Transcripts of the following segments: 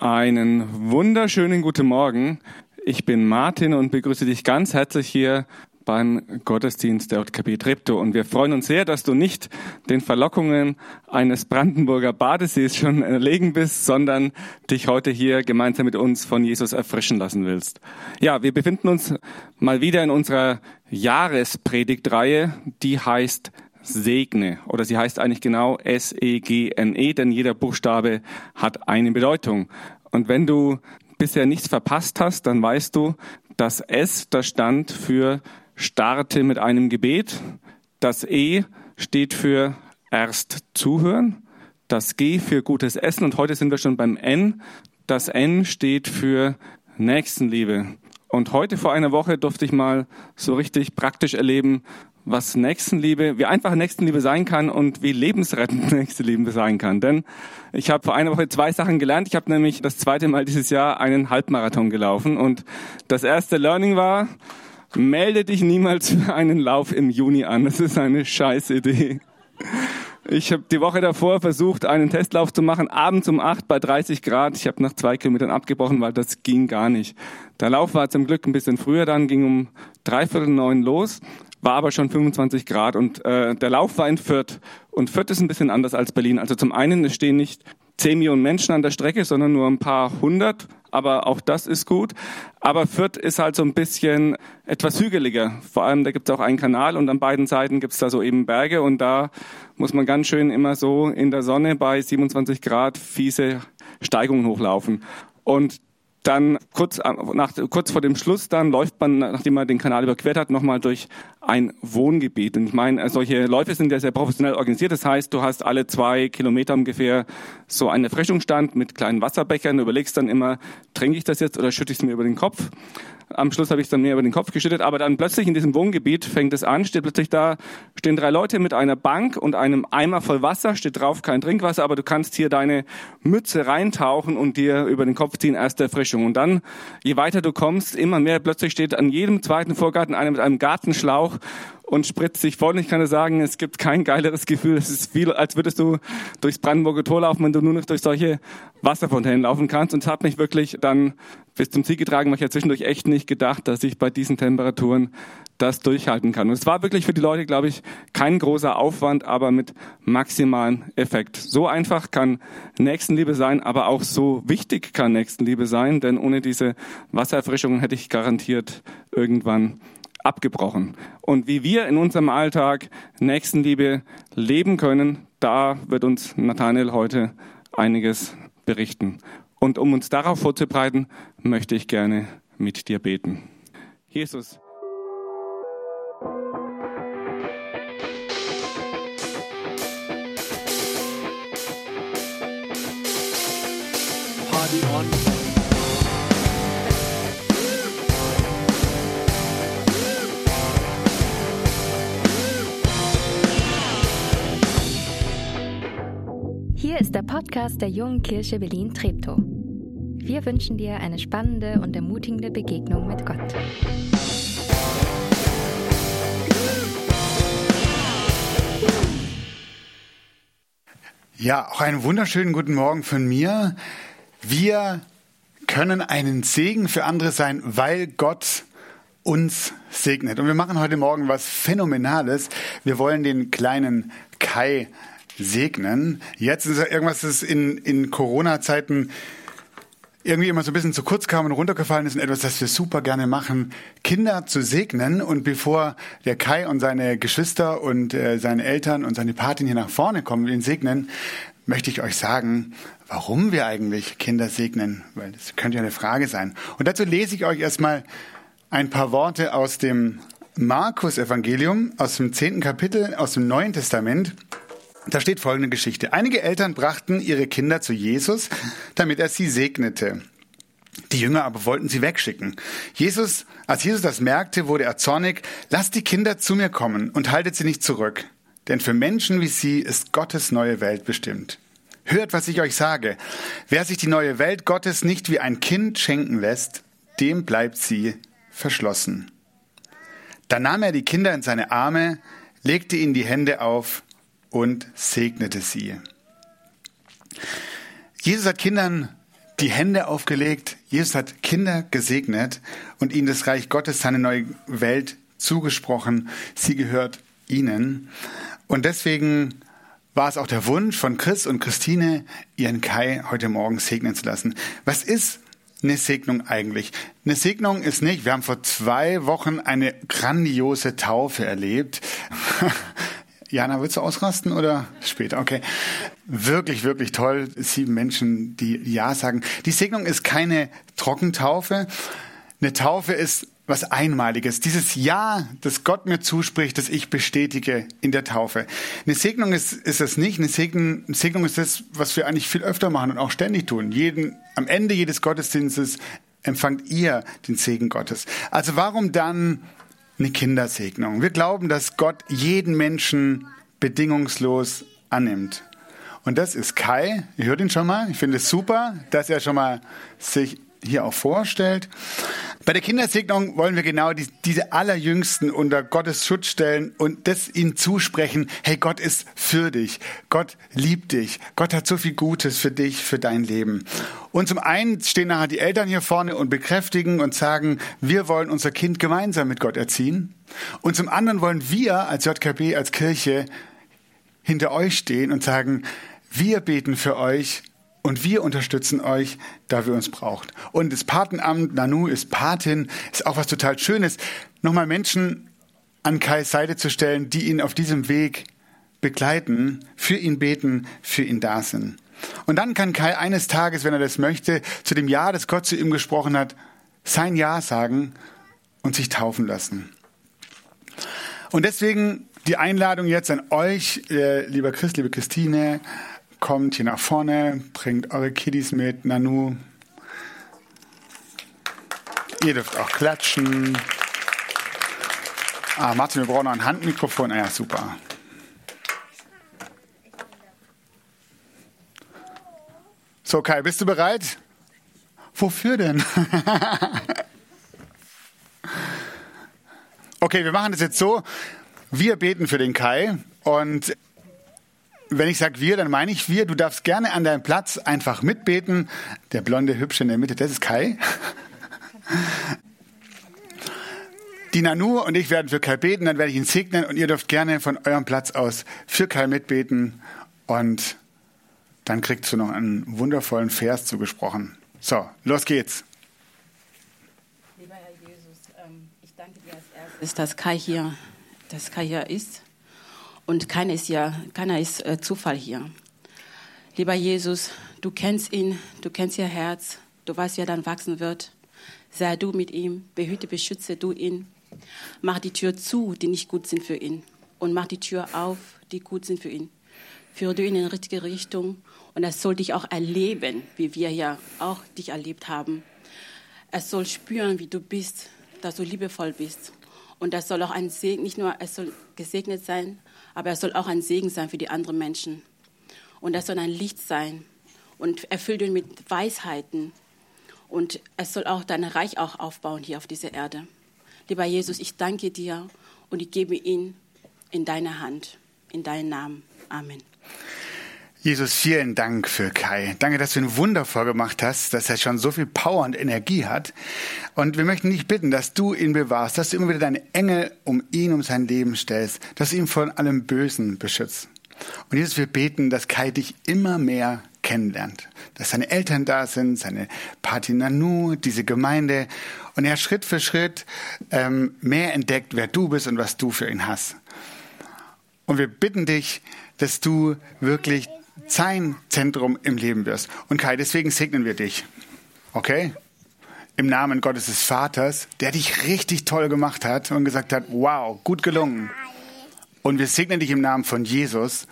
Einen wunderschönen guten Morgen. Ich bin Martin und begrüße dich ganz herzlich hier beim Gottesdienst der JKB Treptow. Und wir freuen uns sehr, dass du nicht den Verlockungen eines Brandenburger Badesees schon erlegen bist, sondern dich heute hier gemeinsam mit uns von Jesus erfrischen lassen willst. Ja, wir befinden uns mal wieder in unserer Jahrespredigtreihe, die heißt segne. Oder sie heißt eigentlich genau S-E-G-N-E, -E, denn jeder Buchstabe hat eine Bedeutung. Und wenn du bisher nichts verpasst hast, dann weißt du, dass S, das stand für starte mit einem Gebet. Das E steht für erst zuhören. Das G für gutes Essen. Und heute sind wir schon beim N. Das N steht für Nächstenliebe. Und heute vor einer Woche durfte ich mal so richtig praktisch erleben, was Nächstenliebe, wie einfach Nächstenliebe sein kann und wie lebensrettend Nächstenliebe sein kann. Denn ich habe vor einer Woche zwei Sachen gelernt. Ich habe nämlich das zweite Mal dieses Jahr einen Halbmarathon gelaufen und das erste Learning war, melde dich niemals für einen Lauf im Juni an. Das ist eine scheiß Idee. Ich habe die Woche davor versucht, einen Testlauf zu machen, abends um acht bei 30 Grad. Ich habe nach zwei Kilometern abgebrochen, weil das ging gar nicht. Der Lauf war zum Glück ein bisschen früher dann, ging um dreiviertel neun los war aber schon 25 Grad und äh, der Lauf war in Fürth. Und Fürth ist ein bisschen anders als Berlin. Also zum einen, es stehen nicht 10 Millionen Menschen an der Strecke, sondern nur ein paar hundert. Aber auch das ist gut. Aber Fürth ist halt so ein bisschen etwas hügeliger. Vor allem, da gibt es auch einen Kanal und an beiden Seiten gibt es da so eben Berge und da muss man ganz schön immer so in der Sonne bei 27 Grad fiese Steigungen hochlaufen. Und dann kurz, äh, nach, kurz vor dem Schluss dann läuft man, nachdem man den Kanal überquert hat, nochmal durch ein Wohngebiet. Und ich meine, äh, solche Läufe sind ja sehr professionell organisiert. Das heißt, du hast alle zwei Kilometer ungefähr so einen Erfrischungsstand mit kleinen Wasserbechern. Du überlegst dann immer, trinke ich das jetzt oder schütte ich es mir über den Kopf? Am Schluss habe ich es dann mir über den Kopf geschüttet, aber dann plötzlich in diesem Wohngebiet fängt es an, steht plötzlich da, stehen drei Leute mit einer Bank und einem Eimer voll Wasser, steht drauf kein Trinkwasser, aber du kannst hier deine Mütze reintauchen und dir über den Kopf ziehen, erste Erfrischung. Und dann, je weiter du kommst, immer mehr, plötzlich steht an jedem zweiten Vorgarten einer mit einem Gartenschlauch und spritzt sich voll. Ich kann dir sagen, es gibt kein geileres Gefühl. Es ist viel, als würdest du durchs Brandenburger Tor laufen, wenn du nur noch durch solche Wasserfontänen laufen kannst. Und es hat mich wirklich dann bis zum Ziel getragen, weil ich ja zwischendurch echt nicht gedacht, dass ich bei diesen Temperaturen das durchhalten kann. Und es war wirklich für die Leute, glaube ich, kein großer Aufwand, aber mit maximalem Effekt. So einfach kann Nächstenliebe sein, aber auch so wichtig kann Nächstenliebe sein, denn ohne diese Wassererfrischung hätte ich garantiert irgendwann abgebrochen. Und wie wir in unserem Alltag Nächstenliebe leben können, da wird uns Nathanael heute einiges berichten. Und um uns darauf vorzubereiten, möchte ich gerne mit dir beten. Jesus. Party on. Ist der Podcast der Jungen Kirche Berlin-Treptow. Wir wünschen dir eine spannende und ermutigende Begegnung mit Gott. Ja, auch einen wunderschönen guten Morgen von mir. Wir können einen Segen für andere sein, weil Gott uns segnet. Und wir machen heute Morgen was Phänomenales. Wir wollen den kleinen Kai segnen. Jetzt ist irgendwas, das in, in Corona-Zeiten irgendwie immer so ein bisschen zu kurz kam und runtergefallen ist und etwas, das wir super gerne machen, Kinder zu segnen. Und bevor der Kai und seine Geschwister und äh, seine Eltern und seine Patin hier nach vorne kommen und ihn segnen, möchte ich euch sagen, warum wir eigentlich Kinder segnen, weil das könnte ja eine Frage sein. Und dazu lese ich euch erstmal ein paar Worte aus dem Markus-Evangelium, aus dem zehnten Kapitel, aus dem Neuen Testament. Da steht folgende Geschichte. Einige Eltern brachten ihre Kinder zu Jesus, damit er sie segnete. Die Jünger aber wollten sie wegschicken. Jesus, als Jesus das merkte, wurde er zornig. Lasst die Kinder zu mir kommen und haltet sie nicht zurück. Denn für Menschen wie sie ist Gottes neue Welt bestimmt. Hört, was ich euch sage. Wer sich die neue Welt Gottes nicht wie ein Kind schenken lässt, dem bleibt sie verschlossen. Dann nahm er die Kinder in seine Arme, legte ihnen die Hände auf und segnete sie. Jesus hat Kindern die Hände aufgelegt. Jesus hat Kinder gesegnet und ihnen das Reich Gottes, seine neue Welt zugesprochen. Sie gehört ihnen. Und deswegen war es auch der Wunsch von Chris und Christine, ihren Kai heute Morgen segnen zu lassen. Was ist eine Segnung eigentlich? Eine Segnung ist nicht, wir haben vor zwei Wochen eine grandiose Taufe erlebt. Jana, willst du ausrasten oder später? Okay. Wirklich, wirklich toll. Sieben Menschen, die Ja sagen. Die Segnung ist keine Trockentaufe. Eine Taufe ist was Einmaliges. Dieses Ja, das Gott mir zuspricht, das ich bestätige in der Taufe. Eine Segnung ist, ist es nicht. Eine Segnung, eine Segnung ist das, was wir eigentlich viel öfter machen und auch ständig tun. Jeden, am Ende jedes Gottesdienstes empfangt ihr den Segen Gottes. Also warum dann eine Kindersegnung? Wir glauben, dass Gott jeden Menschen bedingungslos annimmt. Und das ist Kai. Ihr hört ihn schon mal. Ich finde es super, dass er schon mal sich hier auch vorstellt. Bei der Kindersegnung wollen wir genau die, diese Allerjüngsten unter Gottes Schutz stellen und das ihnen zusprechen, hey, Gott ist für dich, Gott liebt dich, Gott hat so viel Gutes für dich, für dein Leben. Und zum einen stehen nachher die Eltern hier vorne und bekräftigen und sagen, wir wollen unser Kind gemeinsam mit Gott erziehen. Und zum anderen wollen wir als JKB, als Kirche hinter euch stehen und sagen, wir beten für euch, und wir unterstützen euch, da wir uns braucht. Und das Patenamt, Nanu ist Patin, ist auch was total Schönes, nochmal Menschen an Kais Seite zu stellen, die ihn auf diesem Weg begleiten, für ihn beten, für ihn da sind. Und dann kann Kai eines Tages, wenn er das möchte, zu dem Ja, das Gott zu ihm gesprochen hat, sein Ja sagen und sich taufen lassen. Und deswegen die Einladung jetzt an euch, äh, lieber Christ, liebe Christine, kommt hier nach vorne, bringt eure Kiddies mit, Nanu. Ihr dürft auch klatschen. Ah, Martin, wir brauchen noch ein Handmikrofon. Ah ja, super. So, Kai, bist du bereit? Wofür denn? okay, wir machen das jetzt so. Wir beten für den Kai und wenn ich sage wir, dann meine ich wir. Du darfst gerne an deinem Platz einfach mitbeten. Der blonde Hübsche in der Mitte, das ist Kai. Die Nanu und ich werden für Kai beten, dann werde ich ihn segnen und ihr dürft gerne von eurem Platz aus für Kai mitbeten und dann kriegst du noch einen wundervollen Vers zugesprochen. So, los geht's. Lieber Herr Jesus, ähm, ich danke dir als erstes, dass Kai hier, dass Kai hier ist und keiner ist ja, keiner ist äh, Zufall hier. Lieber Jesus, du kennst ihn, du kennst ihr Herz, du weißt, wie er dann wachsen wird. Sei du mit ihm, behüte, beschütze du ihn. Mach die Tür zu, die nicht gut sind für ihn. Und mach die Tür auf, die gut sind für ihn. Führe du ihn in die richtige Richtung. Und er soll dich auch erleben, wie wir ja auch dich erlebt haben. Er soll spüren, wie du bist, dass du liebevoll bist. Und das soll auch ein Segen, nicht nur, es soll gesegnet sein, aber er soll auch ein Segen sein für die anderen Menschen. Und er soll ein Licht sein und erfüllt ihn mit Weisheiten. Und es soll auch dein Reich auch aufbauen hier auf dieser Erde. Lieber Jesus, ich danke dir und ich gebe ihn in deine Hand, in deinen Namen. Amen. Jesus, vielen Dank für Kai. Danke, dass du ihn wundervoll gemacht hast, dass er schon so viel Power und Energie hat. Und wir möchten dich bitten, dass du ihn bewahrst, dass du immer wieder deine Engel um ihn, um sein Leben stellst, dass du ihn von allem Bösen beschützt. Und Jesus, wir beten, dass Kai dich immer mehr kennenlernt, dass seine Eltern da sind, seine Party Nanu, diese Gemeinde und er Schritt für Schritt ähm, mehr entdeckt, wer du bist und was du für ihn hast. Und wir bitten dich, dass du wirklich sein Zentrum im Leben wirst. Und Kai, deswegen segnen wir dich. Okay? Im Namen Gottes des Vaters, der dich richtig toll gemacht hat und gesagt hat, wow, gut gelungen. Und wir segnen dich im Namen von Jesus,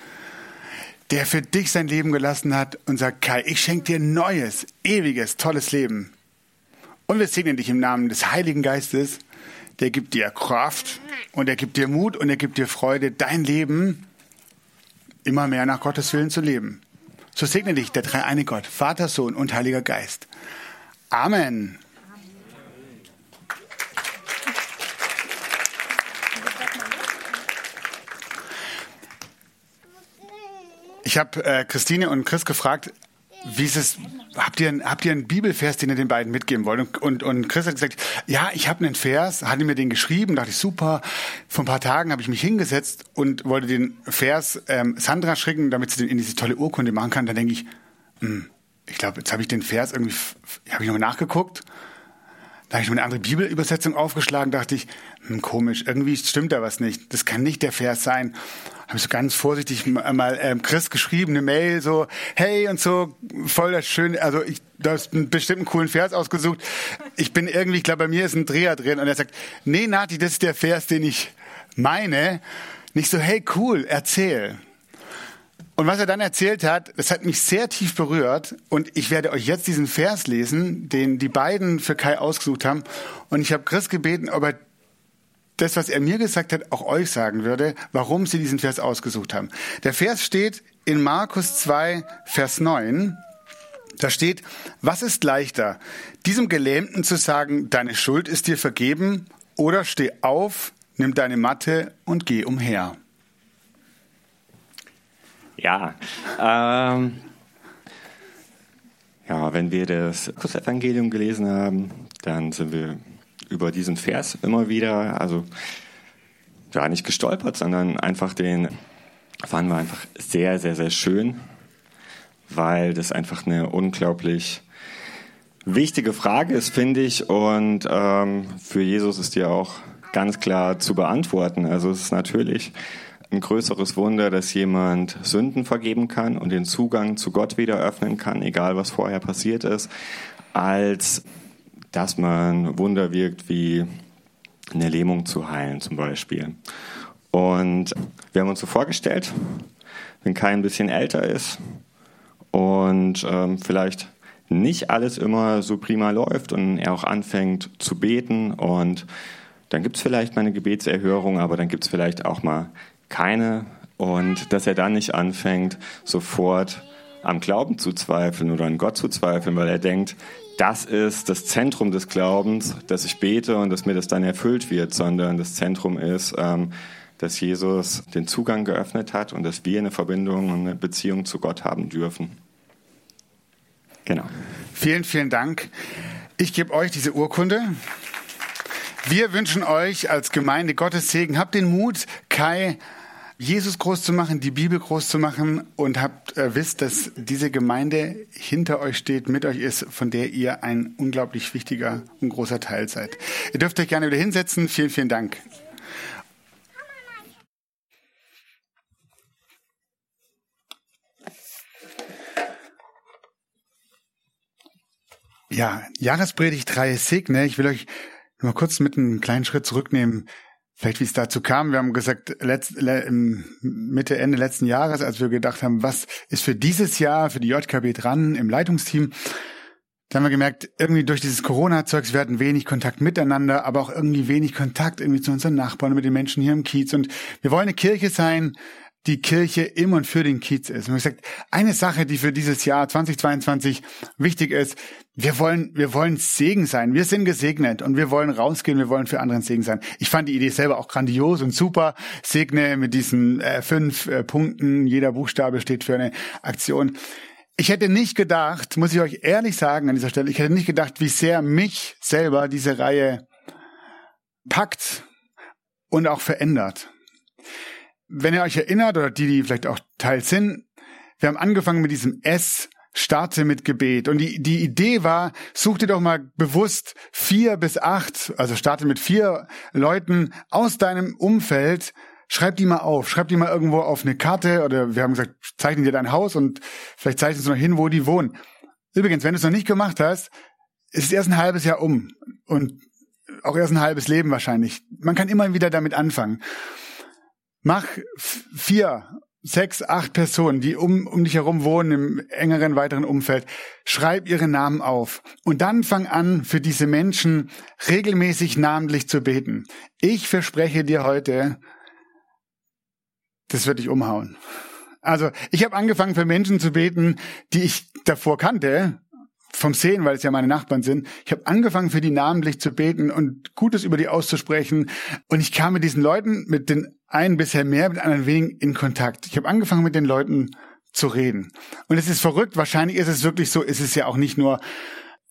der für dich sein Leben gelassen hat und sagt, Kai, ich schenke dir neues, ewiges, tolles Leben. Und wir segnen dich im Namen des Heiligen Geistes, der gibt dir Kraft und er gibt dir Mut und er gibt dir Freude, dein Leben immer mehr nach Gottes Willen zu leben. So segne dich der dreieine Gott, Vater, Sohn und Heiliger Geist. Amen. Ich habe äh, Christine und Chris gefragt, wie ist es, habt ihr, habt ihr einen Bibelvers, den ihr den beiden mitgeben wollt? Und, und, und Chris hat gesagt, ja, ich habe einen Vers, hatte mir den geschrieben, dachte ich, super. Vor ein paar Tagen habe ich mich hingesetzt und wollte den Vers ähm, Sandra schicken, damit sie den in diese tolle Urkunde machen kann. Dann denke ich, mh, hm, ich glaube, jetzt habe ich den Vers irgendwie, habe ich nochmal nachgeguckt. Da habe ich mir eine andere Bibelübersetzung aufgeschlagen, dachte ich, hm, komisch, irgendwie stimmt da was nicht. Das kann nicht der Vers sein habe ich so ganz vorsichtig mal ähm, Chris geschrieben, eine Mail, so, hey und so, voll das schön, also ich, du hast einen bestimmten coolen Vers ausgesucht. Ich bin irgendwie, ich glaube, bei mir ist ein Dreher drin und er sagt, nee, Nati, das ist der Vers, den ich meine. Nicht so, hey, cool, erzähl. Und was er dann erzählt hat, das hat mich sehr tief berührt. Und ich werde euch jetzt diesen Vers lesen, den die beiden für Kai ausgesucht haben. Und ich habe Chris gebeten, ob er das, was er mir gesagt hat, auch euch sagen würde, warum sie diesen Vers ausgesucht haben. Der Vers steht in Markus 2, Vers 9. Da steht, was ist leichter, diesem Gelähmten zu sagen, deine Schuld ist dir vergeben, oder steh auf, nimm deine Matte und geh umher. Ja, ähm, ja, wenn wir das Kursevangelium gelesen haben, dann sind wir über diesen Vers immer wieder, also ja, nicht gestolpert, sondern einfach den fanden wir einfach sehr, sehr, sehr schön, weil das einfach eine unglaublich wichtige Frage ist, finde ich. Und ähm, für Jesus ist die auch ganz klar zu beantworten. Also es ist natürlich ein größeres Wunder, dass jemand Sünden vergeben kann und den Zugang zu Gott wieder öffnen kann, egal was vorher passiert ist, als dass man Wunder wirkt wie eine Lähmung zu heilen zum Beispiel. Und wir haben uns so vorgestellt, wenn Kai ein bisschen älter ist und ähm, vielleicht nicht alles immer so prima läuft und er auch anfängt zu beten und dann gibt es vielleicht mal eine Gebetserhörung, aber dann gibt es vielleicht auch mal keine und dass er dann nicht anfängt, sofort am Glauben zu zweifeln oder an Gott zu zweifeln, weil er denkt, das ist das Zentrum des Glaubens, dass ich bete und dass mir das dann erfüllt wird, sondern das Zentrum ist, ähm, dass Jesus den Zugang geöffnet hat und dass wir eine Verbindung und eine Beziehung zu Gott haben dürfen. Genau. Vielen, vielen Dank. Ich gebe euch diese Urkunde. Wir wünschen euch als Gemeinde Gottes Segen. Habt den Mut, Kai Jesus groß zu machen, die Bibel groß zu machen und habt äh, wisst, dass diese Gemeinde hinter euch steht, mit euch ist, von der ihr ein unglaublich wichtiger und großer Teil seid. Ihr dürft euch gerne wieder hinsetzen. Vielen, vielen Dank. Ja, Jahrespredigt 3 Segne. Ich will euch nur kurz mit einem kleinen Schritt zurücknehmen. Vielleicht wie es dazu kam. Wir haben gesagt, letzt, Mitte, Ende letzten Jahres, als wir gedacht haben, was ist für dieses Jahr für die JKB dran im Leitungsteam, dann haben wir gemerkt, irgendwie durch dieses Corona-Zeugs, wir hatten wenig Kontakt miteinander, aber auch irgendwie wenig Kontakt irgendwie zu unseren Nachbarn, mit den Menschen hier im Kiez. Und wir wollen eine Kirche sein, die Kirche im und für den Kiez ist. Und wir gesagt, eine Sache, die für dieses Jahr 2022 wichtig ist, wir wollen, wir wollen Segen sein. Wir sind gesegnet und wir wollen rausgehen, wir wollen für anderen Segen sein. Ich fand die Idee selber auch grandios und super. Segne mit diesen äh, fünf äh, Punkten. Jeder Buchstabe steht für eine Aktion. Ich hätte nicht gedacht, muss ich euch ehrlich sagen an dieser Stelle, ich hätte nicht gedacht, wie sehr mich selber diese Reihe packt und auch verändert wenn ihr euch erinnert, oder die, die vielleicht auch Teil sind, wir haben angefangen mit diesem S, starte mit Gebet. Und die, die Idee war, such dir doch mal bewusst vier bis acht, also starte mit vier Leuten aus deinem Umfeld, schreib die mal auf, schreib die mal irgendwo auf eine Karte oder wir haben gesagt, zeichne dir dein Haus und vielleicht zeichnest du noch hin, wo die wohnen. Übrigens, wenn du es noch nicht gemacht hast, ist es erst ein halbes Jahr um und auch erst ein halbes Leben wahrscheinlich. Man kann immer wieder damit anfangen. Mach vier, sechs, acht Personen, die um, um dich herum wohnen im engeren, weiteren Umfeld. Schreib ihre Namen auf. Und dann fang an, für diese Menschen regelmäßig namentlich zu beten. Ich verspreche dir heute, das wird dich umhauen. Also ich habe angefangen für Menschen zu beten, die ich davor kannte, vom Sehen, weil es ja meine Nachbarn sind. Ich habe angefangen, für die namentlich zu beten und Gutes über die auszusprechen. Und ich kam mit diesen Leuten, mit den einen bisher mehr, mit anderen wenigen in Kontakt. Ich habe angefangen, mit den Leuten zu reden. Und es ist verrückt, wahrscheinlich ist es wirklich so, ist es ja auch nicht nur,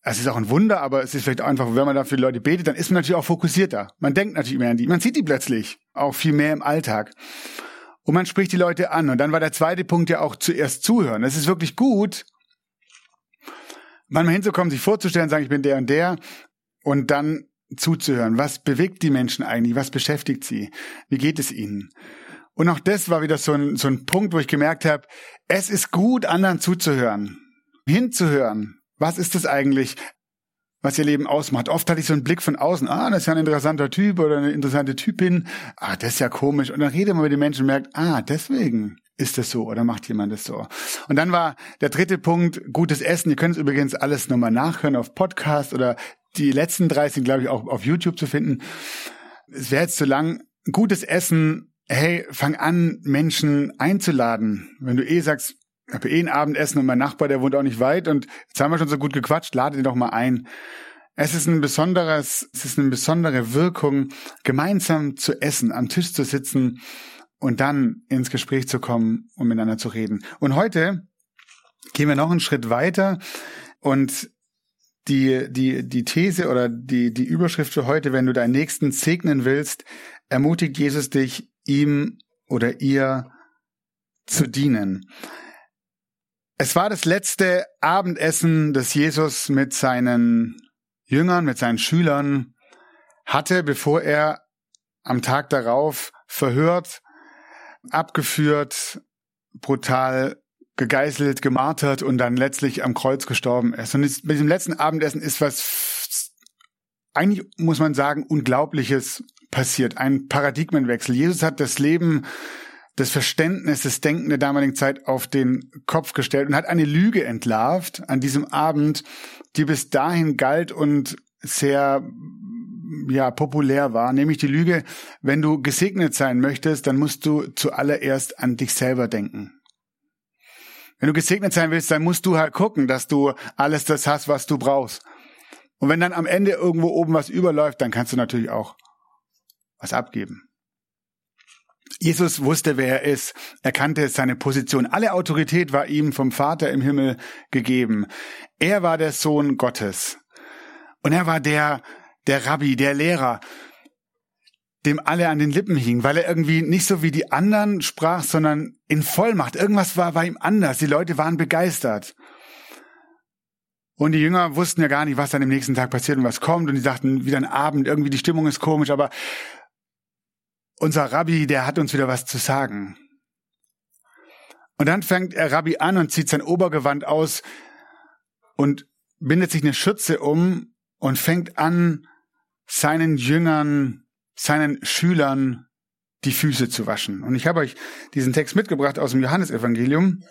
es ist auch ein Wunder, aber es ist vielleicht einfach, wenn man dafür Leute betet, dann ist man natürlich auch fokussierter. Man denkt natürlich mehr an die, man sieht die plötzlich auch viel mehr im Alltag. Und man spricht die Leute an. Und dann war der zweite Punkt ja auch zuerst zuhören. Es ist wirklich gut, manchmal hinzukommen, sich vorzustellen, sagen, ich bin der und der, und dann zuzuhören. Was bewegt die Menschen eigentlich? Was beschäftigt sie? Wie geht es ihnen? Und auch das war wieder so ein, so ein Punkt, wo ich gemerkt habe, es ist gut, anderen zuzuhören, hinzuhören. Was ist das eigentlich, was ihr Leben ausmacht? Oft hatte ich so einen Blick von außen, ah, das ist ja ein interessanter Typ oder eine interessante Typin, ah, das ist ja komisch. Und dann redet man mit den Menschen und merkt, ah, deswegen ist das so oder macht jemand das so. Und dann war der dritte Punkt, gutes Essen. Ihr könnt es übrigens alles nochmal nachhören auf Podcast oder die letzten drei sind, glaube ich, auch auf YouTube zu finden. Es wäre jetzt zu lang. Gutes Essen hey, fang an, Menschen einzuladen. Wenn du eh sagst, ich habe eh ein Abendessen und mein Nachbar, der wohnt auch nicht weit und jetzt haben wir schon so gut gequatscht, lade ihn doch mal ein. Es ist ein besonderes, es ist eine besondere Wirkung, gemeinsam zu essen, am Tisch zu sitzen und dann ins Gespräch zu kommen und miteinander zu reden. Und heute gehen wir noch einen Schritt weiter und die, die, die These oder die, die Überschrift für heute, wenn du deinen Nächsten segnen willst, ermutigt Jesus dich, ihm oder ihr zu dienen. Es war das letzte Abendessen, das Jesus mit seinen Jüngern, mit seinen Schülern hatte, bevor er am Tag darauf verhört, abgeführt, brutal gegeißelt, gemartert und dann letztlich am Kreuz gestorben ist. Und mit diesem letzten Abendessen ist was, eigentlich muss man sagen, Unglaubliches passiert, ein Paradigmenwechsel. Jesus hat das Leben, das Verständnis, das Denken der damaligen Zeit auf den Kopf gestellt und hat eine Lüge entlarvt an diesem Abend, die bis dahin galt und sehr ja, populär war, nämlich die Lüge, wenn du gesegnet sein möchtest, dann musst du zuallererst an dich selber denken. Wenn du gesegnet sein willst, dann musst du halt gucken, dass du alles das hast, was du brauchst. Und wenn dann am Ende irgendwo oben was überläuft, dann kannst du natürlich auch was abgeben. Jesus wusste, wer er ist. Er kannte seine Position. Alle Autorität war ihm vom Vater im Himmel gegeben. Er war der Sohn Gottes. Und er war der, der Rabbi, der Lehrer, dem alle an den Lippen hingen, weil er irgendwie nicht so wie die anderen sprach, sondern in Vollmacht. Irgendwas war bei ihm anders. Die Leute waren begeistert. Und die Jünger wussten ja gar nicht, was dann im nächsten Tag passiert und was kommt. Und die sagten, wieder ein Abend, irgendwie die Stimmung ist komisch, aber unser Rabbi, der hat uns wieder was zu sagen. Und dann fängt der Rabbi an und zieht sein Obergewand aus und bindet sich eine Schürze um und fängt an, seinen Jüngern, seinen Schülern die Füße zu waschen. Und ich habe euch diesen Text mitgebracht aus dem Johannesevangelium.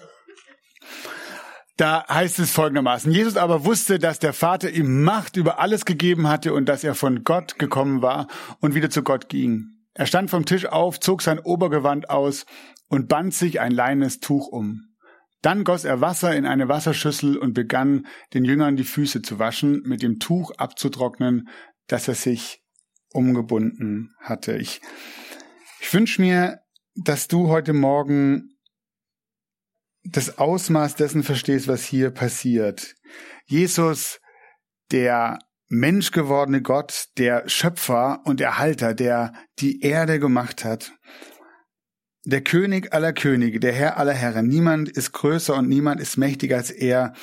Da heißt es folgendermaßen, Jesus aber wusste, dass der Vater ihm Macht über alles gegeben hatte und dass er von Gott gekommen war und wieder zu Gott ging. Er stand vom Tisch auf, zog sein Obergewand aus und band sich ein leines Tuch um. Dann goss er Wasser in eine Wasserschüssel und begann den Jüngern die Füße zu waschen, mit dem Tuch abzutrocknen, das er sich umgebunden hatte. Ich, ich wünsche mir, dass du heute Morgen das Ausmaß dessen verstehst, was hier passiert. Jesus, der menschgewordene Gott, der Schöpfer und Erhalter, der die Erde gemacht hat. Der König aller Könige, der Herr aller Herren. Niemand ist größer und niemand ist mächtiger als er.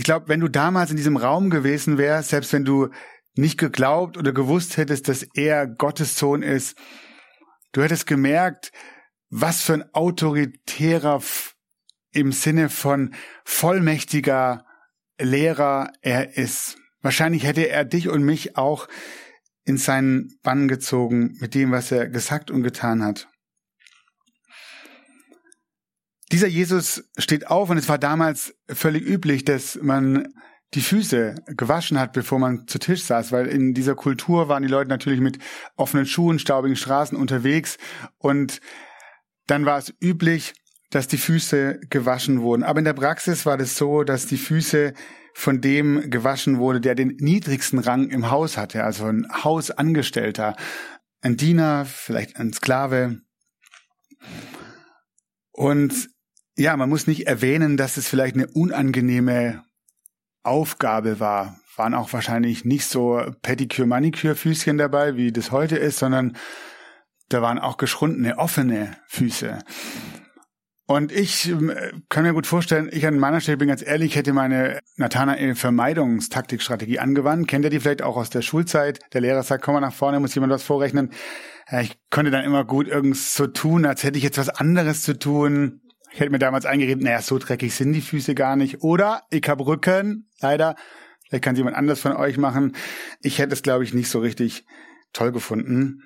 Ich glaube, wenn du damals in diesem Raum gewesen wärst, selbst wenn du nicht geglaubt oder gewusst hättest, dass er Gottes Sohn ist, du hättest gemerkt, was für ein autoritärer im Sinne von vollmächtiger Lehrer er ist. Wahrscheinlich hätte er dich und mich auch in seinen Bann gezogen mit dem, was er gesagt und getan hat. Dieser Jesus steht auf und es war damals völlig üblich, dass man die Füße gewaschen hat, bevor man zu Tisch saß, weil in dieser Kultur waren die Leute natürlich mit offenen Schuhen, staubigen Straßen unterwegs und dann war es üblich, dass die Füße gewaschen wurden. Aber in der Praxis war das so, dass die Füße von dem gewaschen wurde, der den niedrigsten Rang im Haus hatte, also ein Hausangestellter, ein Diener, vielleicht ein Sklave. Und ja, man muss nicht erwähnen, dass es vielleicht eine unangenehme Aufgabe war. Waren auch wahrscheinlich nicht so Pediküre-Maniküre-Füßchen dabei, wie das heute ist, sondern da waren auch geschrundene, offene Füße. Und ich äh, kann mir gut vorstellen, ich an meiner Stelle bin ganz ehrlich, hätte meine Nathanael-Vermeidungstaktikstrategie angewandt. Kennt ihr die vielleicht auch aus der Schulzeit? Der Lehrer sagt, komm mal nach vorne, muss jemand was vorrechnen. Ich konnte dann immer gut irgendwas so tun, als hätte ich jetzt was anderes zu tun. Ich hätte mir damals eingeredet, naja, so dreckig sind die Füße gar nicht. Oder ich habe Rücken, leider. Vielleicht kann es jemand anders von euch machen. Ich hätte es, glaube ich, nicht so richtig toll gefunden.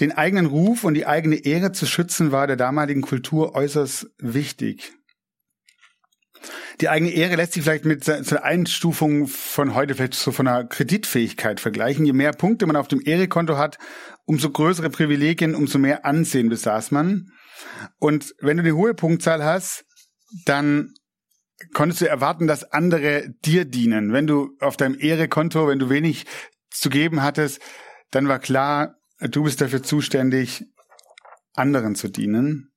Den eigenen Ruf und die eigene Ehre zu schützen war der damaligen Kultur äußerst wichtig. Die eigene Ehre lässt sich vielleicht mit zur Einstufung von heute vielleicht so von einer Kreditfähigkeit vergleichen. Je mehr Punkte man auf dem Ehrekonto hat, umso größere Privilegien, umso mehr Ansehen besaß man. Und wenn du die hohe Punktzahl hast, dann konntest du erwarten, dass andere dir dienen. Wenn du auf deinem Ehrekonto, wenn du wenig zu geben hattest, dann war klar, du bist dafür zuständig, anderen zu dienen.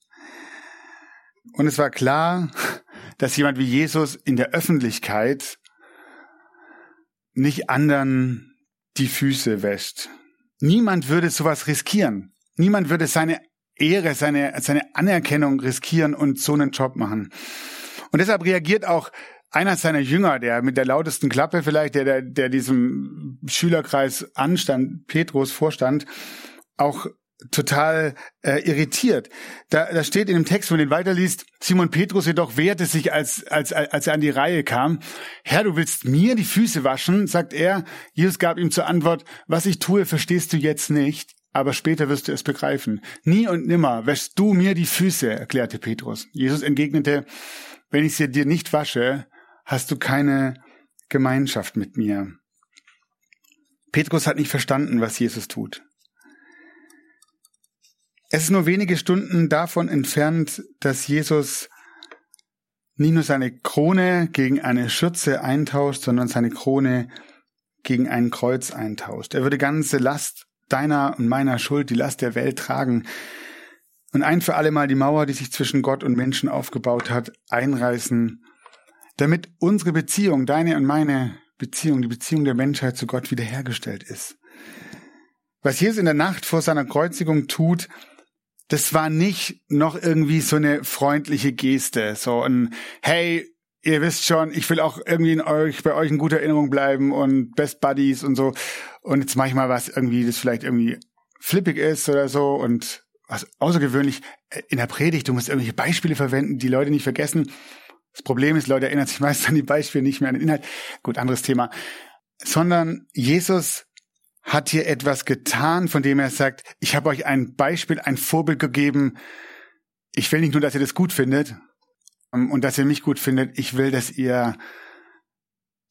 Und es war klar, dass jemand wie Jesus in der Öffentlichkeit nicht anderen die Füße wäscht. Niemand würde sowas riskieren. Niemand würde seine Ehre, seine, seine Anerkennung riskieren und so einen Job machen. Und deshalb reagiert auch einer seiner Jünger, der mit der lautesten Klappe vielleicht, der, der, der diesem Schülerkreis anstand, Petrus vorstand, auch total äh, irritiert. Da, da steht in dem Text, wenn man den weiterliest, Simon Petrus jedoch wehrte sich, als, als, als er an die Reihe kam. Herr, du willst mir die Füße waschen, sagt er. Jesus gab ihm zur Antwort, was ich tue, verstehst du jetzt nicht, aber später wirst du es begreifen. Nie und nimmer wäschst du mir die Füße, erklärte Petrus. Jesus entgegnete, wenn ich sie dir nicht wasche, hast du keine Gemeinschaft mit mir. Petrus hat nicht verstanden, was Jesus tut. Es ist nur wenige Stunden davon entfernt, dass Jesus nicht nur seine Krone gegen eine Schürze eintauscht, sondern seine Krone gegen ein Kreuz eintauscht. Er würde ganze Last deiner und meiner Schuld, die Last der Welt tragen und ein für alle Mal die Mauer, die sich zwischen Gott und Menschen aufgebaut hat, einreißen, damit unsere Beziehung, deine und meine Beziehung, die Beziehung der Menschheit zu Gott wiederhergestellt ist. Was Jesus in der Nacht vor seiner Kreuzigung tut, das war nicht noch irgendwie so eine freundliche Geste, so ein Hey, ihr wisst schon, ich will auch irgendwie in euch, bei euch in guter Erinnerung bleiben und Best Buddies und so. Und jetzt mache ich mal was irgendwie, das vielleicht irgendwie flippig ist oder so und was außergewöhnlich in der Predigt, du musst irgendwelche Beispiele verwenden, die Leute nicht vergessen. Das Problem ist, Leute erinnern sich meist an die Beispiele, nicht mehr an den Inhalt. Gut, anderes Thema. Sondern Jesus hat hier etwas getan, von dem er sagt, ich habe euch ein Beispiel, ein Vorbild gegeben. Ich will nicht nur, dass ihr das gut findet und dass ihr mich gut findet, ich will, dass ihr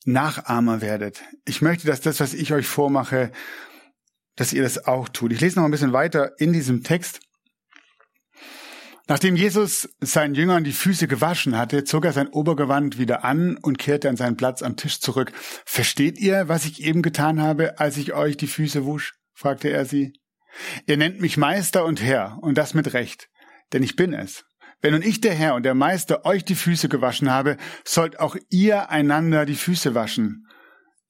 Nachahmer werdet. Ich möchte, dass das, was ich euch vormache, dass ihr das auch tut. Ich lese noch ein bisschen weiter in diesem Text. Nachdem Jesus seinen Jüngern die Füße gewaschen hatte, zog er sein Obergewand wieder an und kehrte an seinen Platz am Tisch zurück. Versteht ihr, was ich eben getan habe, als ich euch die Füße wusch? fragte er sie. Ihr nennt mich Meister und Herr, und das mit Recht, denn ich bin es. Wenn nun ich, der Herr und der Meister, euch die Füße gewaschen habe, sollt auch ihr einander die Füße waschen.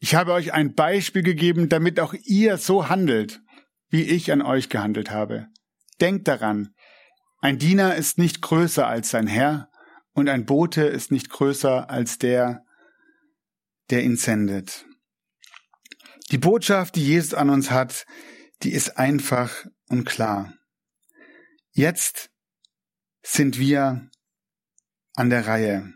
Ich habe euch ein Beispiel gegeben, damit auch ihr so handelt, wie ich an euch gehandelt habe. Denkt daran, ein Diener ist nicht größer als sein Herr und ein Bote ist nicht größer als der, der ihn sendet. Die Botschaft, die Jesus an uns hat, die ist einfach und klar. Jetzt sind wir an der Reihe.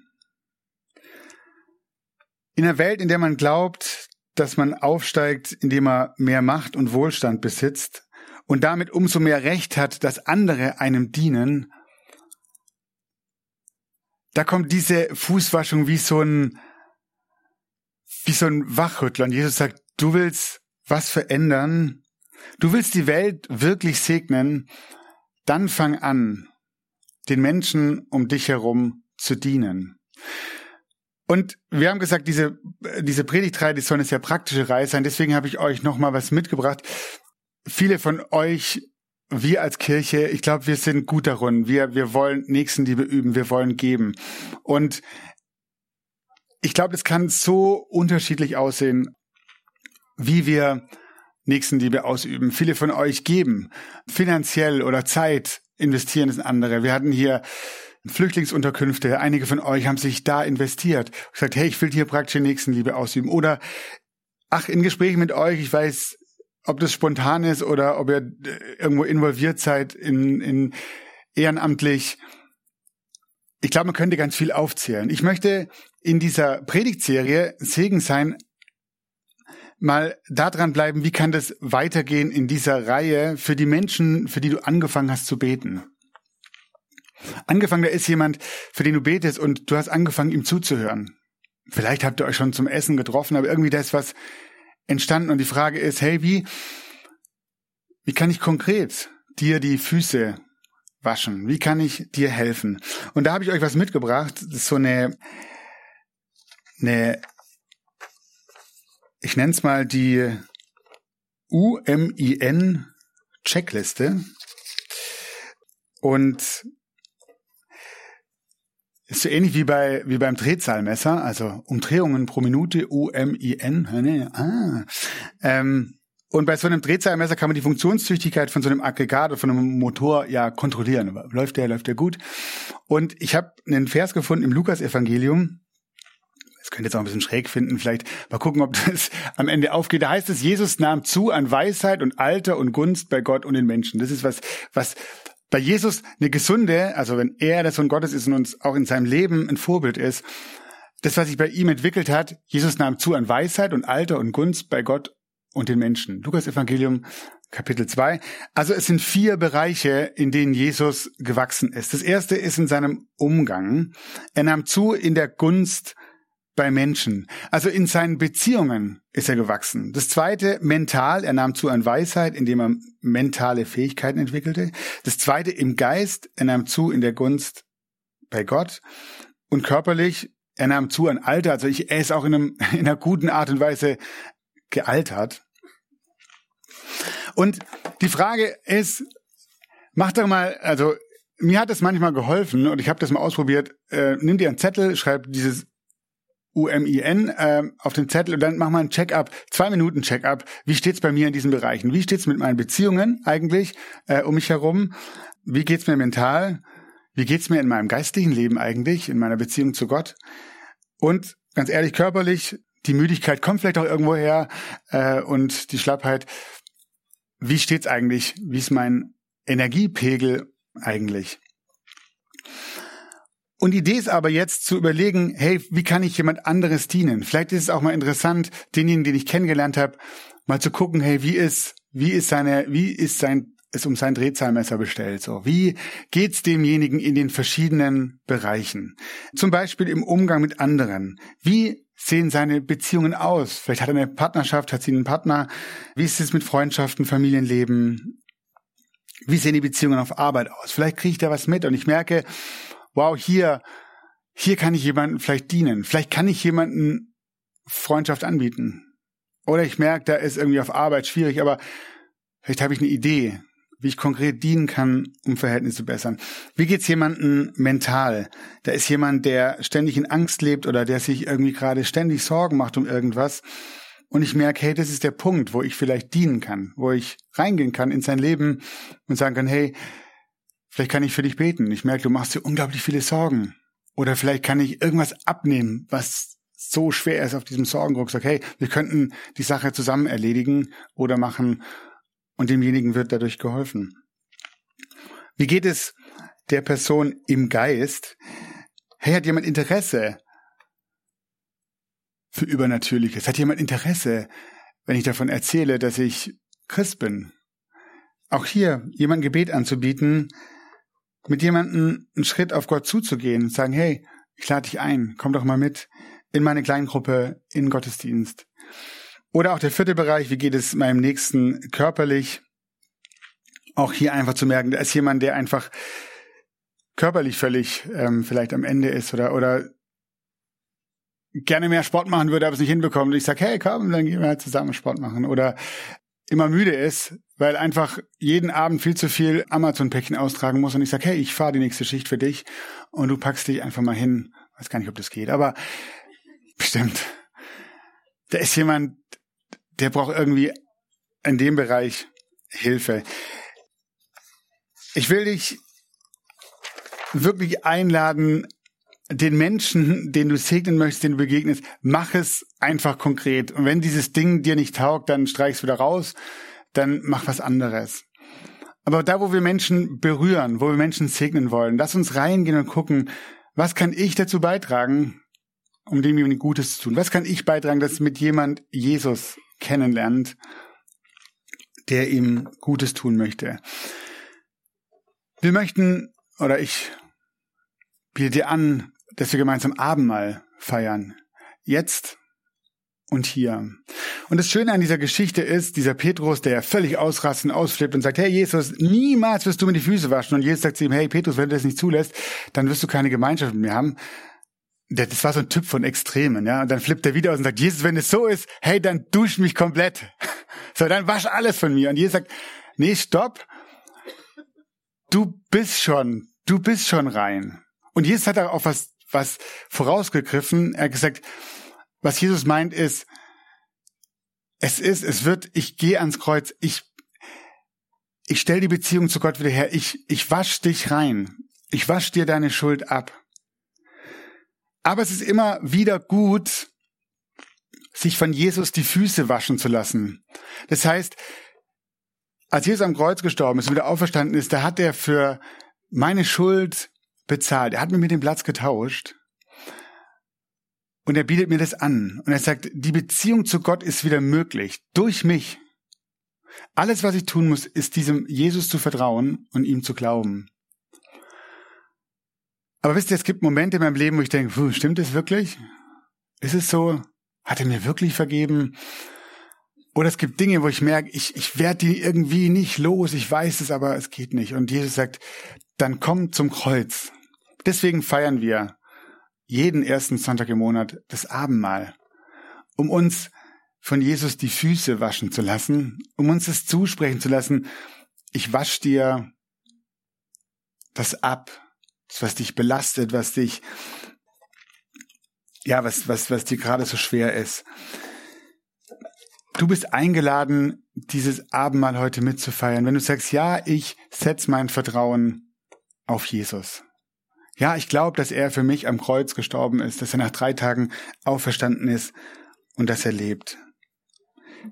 In einer Welt, in der man glaubt, dass man aufsteigt, indem er mehr Macht und Wohlstand besitzt, und damit umso mehr Recht hat, dass andere einem dienen, da kommt diese Fußwaschung wie so ein, wie so ein Wachrüttler. Und Jesus sagt, du willst was verändern, du willst die Welt wirklich segnen, dann fang an, den Menschen um dich herum zu dienen. Und wir haben gesagt, diese, diese Predigtreihe, die soll eine sehr praktische Reihe sein. Deswegen habe ich euch noch mal was mitgebracht. Viele von euch wir als Kirche, ich glaube, wir sind gut darin. Wir, wir wollen Nächstenliebe üben, wir wollen geben. Und ich glaube, es kann so unterschiedlich aussehen, wie wir Nächstenliebe ausüben. Viele von euch geben finanziell oder Zeit investieren es andere. Wir hatten hier Flüchtlingsunterkünfte. Einige von euch haben sich da investiert. Gesagt, hey, ich will hier praktische Nächstenliebe ausüben. Oder, ach, in Gesprächen mit euch, ich weiß, ob das spontan ist oder ob ihr äh, irgendwo involviert seid in, in ehrenamtlich. Ich glaube, man könnte ganz viel aufzählen. Ich möchte in dieser Predigtserie Segen sein, mal daran bleiben, wie kann das weitergehen in dieser Reihe für die Menschen, für die du angefangen hast zu beten. Angefangen, da ist jemand, für den du betest und du hast angefangen, ihm zuzuhören. Vielleicht habt ihr euch schon zum Essen getroffen, aber irgendwie da ist was entstanden und die Frage ist, hey, wie, wie kann ich konkret dir die Füße waschen? Wie kann ich dir helfen? Und da habe ich euch was mitgebracht. Das ist so eine, eine ich nenne es mal die UMIN Checkliste. Und ist so ähnlich wie bei wie beim Drehzahlmesser, also Umdrehungen pro Minute UMIN. Ah. Ähm, und bei so einem Drehzahlmesser kann man die Funktionstüchtigkeit von so einem Aggregat oder von einem Motor ja kontrollieren. Läuft der, läuft der gut? Und ich habe einen Vers gefunden im Lukas-Evangelium. Das könnt ihr jetzt auch ein bisschen schräg finden. Vielleicht mal gucken, ob das am Ende aufgeht. Da heißt es, Jesus nahm zu an Weisheit und Alter und Gunst bei Gott und den Menschen. Das ist was, was bei Jesus eine gesunde, also wenn er der Sohn Gottes ist und uns auch in seinem Leben ein Vorbild ist, das, was sich bei ihm entwickelt hat, Jesus nahm zu an Weisheit und Alter und Gunst bei Gott und den Menschen. Lukas Evangelium Kapitel 2. Also es sind vier Bereiche, in denen Jesus gewachsen ist. Das erste ist in seinem Umgang. Er nahm zu in der Gunst bei Menschen. Also in seinen Beziehungen ist er gewachsen. Das zweite, mental, er nahm zu an Weisheit, indem er mentale Fähigkeiten entwickelte. Das zweite, im Geist, er nahm zu in der Gunst bei Gott. Und körperlich, er nahm zu an Alter. Also ich, er ist auch in, einem, in einer guten Art und Weise gealtert. Und die Frage ist, mach doch mal, also mir hat es manchmal geholfen und ich habe das mal ausprobiert. Äh, nimm dir einen Zettel, schreib dieses UMIN äh, auf den Zettel und dann mach mal ein Check-up, zwei Minuten Check-up. Wie steht's bei mir in diesen Bereichen? Wie steht's mit meinen Beziehungen eigentlich äh, um mich herum? Wie geht's mir mental? Wie geht's mir in meinem geistlichen Leben eigentlich, in meiner Beziehung zu Gott? Und ganz ehrlich, körperlich, die Müdigkeit kommt vielleicht auch irgendwo her äh, und die Schlappheit. Wie steht's eigentlich? Wie ist mein Energiepegel eigentlich? Und die Idee ist aber jetzt zu überlegen, hey, wie kann ich jemand anderes dienen? Vielleicht ist es auch mal interessant, denjenigen, den ich kennengelernt habe, mal zu gucken, hey, wie ist, wie ist seine, wie ist sein, es um sein Drehzahlmesser bestellt? So, wie geht's demjenigen in den verschiedenen Bereichen? Zum Beispiel im Umgang mit anderen. Wie sehen seine Beziehungen aus? Vielleicht hat er eine Partnerschaft, hat sie einen Partner. Wie ist es mit Freundschaften, Familienleben? Wie sehen die Beziehungen auf Arbeit aus? Vielleicht kriege ich da was mit und ich merke, wow, hier, hier kann ich jemandem vielleicht dienen. Vielleicht kann ich jemanden Freundschaft anbieten. Oder ich merke, da ist irgendwie auf Arbeit schwierig, aber vielleicht habe ich eine Idee, wie ich konkret dienen kann, um Verhältnisse zu bessern. Wie geht's jemandem mental? Da ist jemand, der ständig in Angst lebt oder der sich irgendwie gerade ständig Sorgen macht um irgendwas. Und ich merke, hey, das ist der Punkt, wo ich vielleicht dienen kann, wo ich reingehen kann in sein Leben und sagen kann, hey, Vielleicht kann ich für dich beten. Ich merke, du machst dir unglaublich viele Sorgen. Oder vielleicht kann ich irgendwas abnehmen, was so schwer ist auf diesem Sorgenruck. Sag, hey, wir könnten die Sache zusammen erledigen oder machen und demjenigen wird dadurch geholfen. Wie geht es der Person im Geist? Hey, hat jemand Interesse für Übernatürliches? Hat jemand Interesse, wenn ich davon erzähle, dass ich Christ bin? Auch hier jemand Gebet anzubieten, mit jemandem einen Schritt auf Gott zuzugehen, sagen, hey, ich lade dich ein, komm doch mal mit in meine Kleingruppe, in Gottesdienst. Oder auch der vierte Bereich, wie geht es meinem Nächsten körperlich? Auch hier einfach zu merken, da ist jemand, der einfach körperlich völlig ähm, vielleicht am Ende ist oder, oder gerne mehr Sport machen würde, aber es nicht hinbekommt. Und ich sage, hey, komm, dann gehen wir halt zusammen Sport machen. Oder immer müde ist, weil einfach jeden Abend viel zu viel Amazon-Päckchen austragen muss und ich sage, hey, ich fahre die nächste Schicht für dich und du packst dich einfach mal hin. Weiß gar nicht, ob das geht, aber bestimmt. Da ist jemand, der braucht irgendwie in dem Bereich Hilfe. Ich will dich wirklich einladen, den Menschen, den du segnen möchtest, den du begegnest, mach es einfach konkret. Und wenn dieses Ding dir nicht taugt, dann streichst wieder raus, dann mach was anderes. Aber da, wo wir Menschen berühren, wo wir Menschen segnen wollen, lass uns reingehen und gucken, was kann ich dazu beitragen, um dem jemandem Gutes zu tun? Was kann ich beitragen, dass mit jemand Jesus kennenlernt, der ihm Gutes tun möchte? Wir möchten, oder ich biete dir an, dass wir gemeinsam Abendmahl feiern. Jetzt und hier. Und das Schöne an dieser Geschichte ist, dieser Petrus, der völlig ausrastet und ausflippt und sagt, hey Jesus, niemals wirst du mir die Füße waschen. Und Jesus sagt zu ihm, hey Petrus, wenn du das nicht zulässt, dann wirst du keine Gemeinschaft mit mir haben. Das war so ein Typ von Extremen, ja. Und dann flippt er wieder aus und sagt, Jesus, wenn es so ist, hey, dann dusch mich komplett. So, dann wasch alles von mir. Und Jesus sagt, nee, stopp. Du bist schon, du bist schon rein. Und Jesus hat auch was was vorausgegriffen. Er hat gesagt, was Jesus meint ist, es ist, es wird, ich gehe ans Kreuz, ich, ich stelle die Beziehung zu Gott wieder her, ich, ich wasch dich rein, ich wasch dir deine Schuld ab. Aber es ist immer wieder gut, sich von Jesus die Füße waschen zu lassen. Das heißt, als Jesus am Kreuz gestorben ist und wieder auferstanden ist, da hat er für meine Schuld bezahlt. Er hat mir mit dem Platz getauscht. Und er bietet mir das an. Und er sagt, die Beziehung zu Gott ist wieder möglich. Durch mich. Alles, was ich tun muss, ist diesem Jesus zu vertrauen und ihm zu glauben. Aber wisst ihr, es gibt Momente in meinem Leben, wo ich denke, stimmt es wirklich? Ist es so? Hat er mir wirklich vergeben? Oder es gibt Dinge, wo ich merke, ich, ich werde die irgendwie nicht los, ich weiß es, aber es geht nicht. Und Jesus sagt, dann komm zum Kreuz. Deswegen feiern wir jeden ersten Sonntag im Monat das Abendmahl, um uns von Jesus die Füße waschen zu lassen, um uns es zusprechen zu lassen, ich wasch dir das ab, was dich belastet, was dich, ja, was, was, was dir gerade so schwer ist. Du bist eingeladen, dieses Abendmahl heute mitzufeiern. Wenn du sagst, ja, ich setze mein Vertrauen auf Jesus. Ja, ich glaube, dass er für mich am Kreuz gestorben ist, dass er nach drei Tagen auferstanden ist und dass er lebt.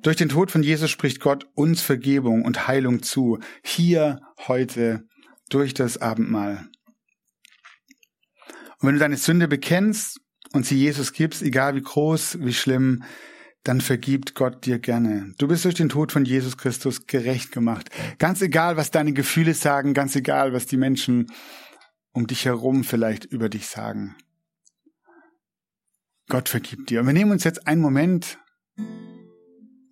Durch den Tod von Jesus spricht Gott uns Vergebung und Heilung zu, hier, heute, durch das Abendmahl. Und wenn du deine Sünde bekennst und sie Jesus gibst, egal wie groß, wie schlimm, dann vergibt Gott dir gerne. Du bist durch den Tod von Jesus Christus gerecht gemacht. Ganz egal, was deine Gefühle sagen, ganz egal, was die Menschen um dich herum vielleicht über dich sagen. Gott vergibt dir. Und wir nehmen uns jetzt einen Moment,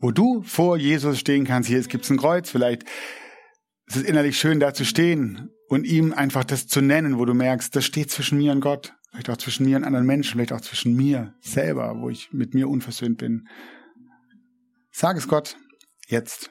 wo du vor Jesus stehen kannst. Hier gibt ein Kreuz, vielleicht ist es innerlich schön, da zu stehen und ihm einfach das zu nennen, wo du merkst, das steht zwischen mir und Gott. Vielleicht auch zwischen mir und anderen Menschen, vielleicht auch zwischen mir selber, wo ich mit mir unversöhnt bin. Sag es Gott jetzt.